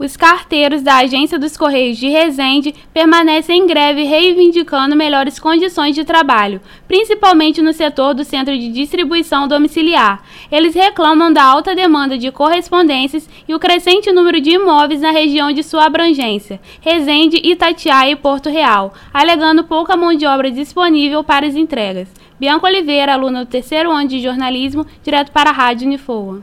Os carteiros da Agência dos Correios de Resende permanecem em greve reivindicando melhores condições de trabalho, principalmente no setor do centro de distribuição domiciliar. Eles reclamam da alta demanda de correspondências e o crescente número de imóveis na região de sua abrangência, Resende, Itatiaia e Porto Real, alegando pouca mão de obra disponível para as entregas. Bianca Oliveira, aluna do terceiro ano de jornalismo, direto para a Rádio Unifoa.